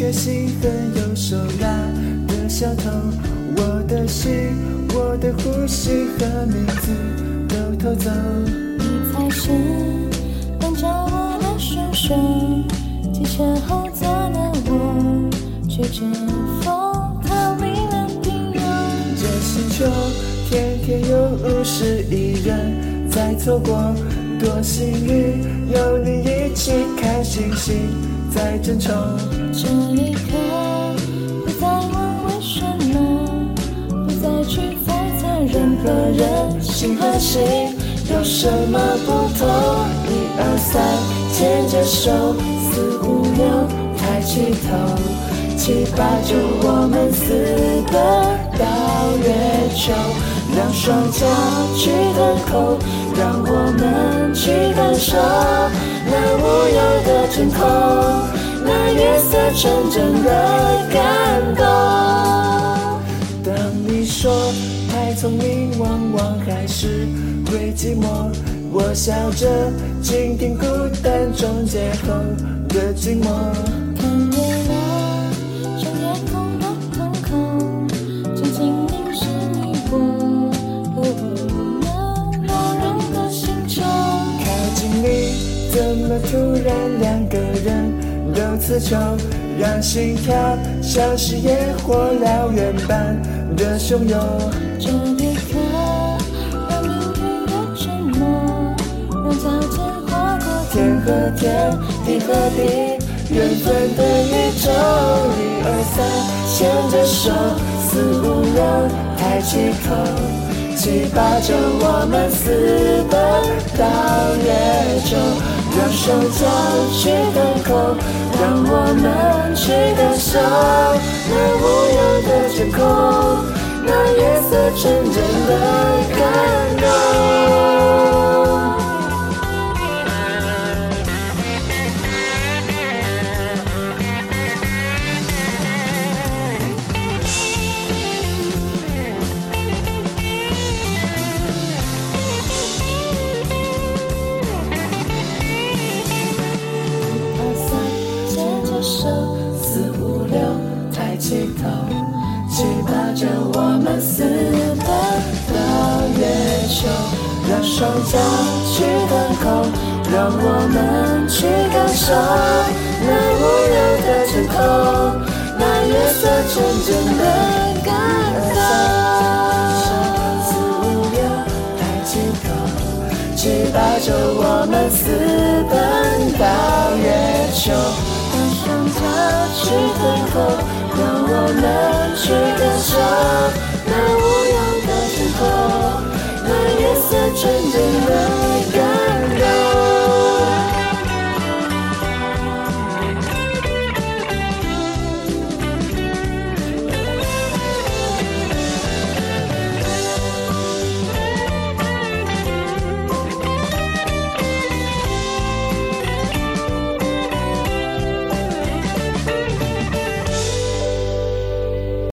个心狠又手辣的小偷，我的心，我的呼吸和名字都偷走。你才是绑架我的凶手，机车后座的我，吹着风逃离了平庸。这星球天天有五十亿人在错过，多幸运有你一起看星星，在争宠。这一刻，不再问为什么，不再去猜测任何人心和心有什么不同。一二三，牵着手，四五六，抬起头，七八九，我们私奔到月球，双脚去腾空，让我们去感受那无忧的天空，那月色纯真的感动。当你说太聪明，往往还是会寂寞。我笑着倾听孤单终结后的静寞。怎么突然两个人都刺球，让心跳像是野火燎原般的汹涌。这一刻，让命运的沉默，让脚尖划过天和天，地和地，缘分的宇宙。一二三，牵着手，四五六，抬起头，七八九，我们私奔到月球，让手脚去腾空，让我们去感受那无忧的天空，那月色纯真的感动。手，四五六，抬起头，七八九，我们私奔到月球，让双脚去腾空，让我们去感受那无忧的天空，那月色纯真的感动。四五六，抬起头，七八九，我们私奔到月球。擦去等候，让我们去感受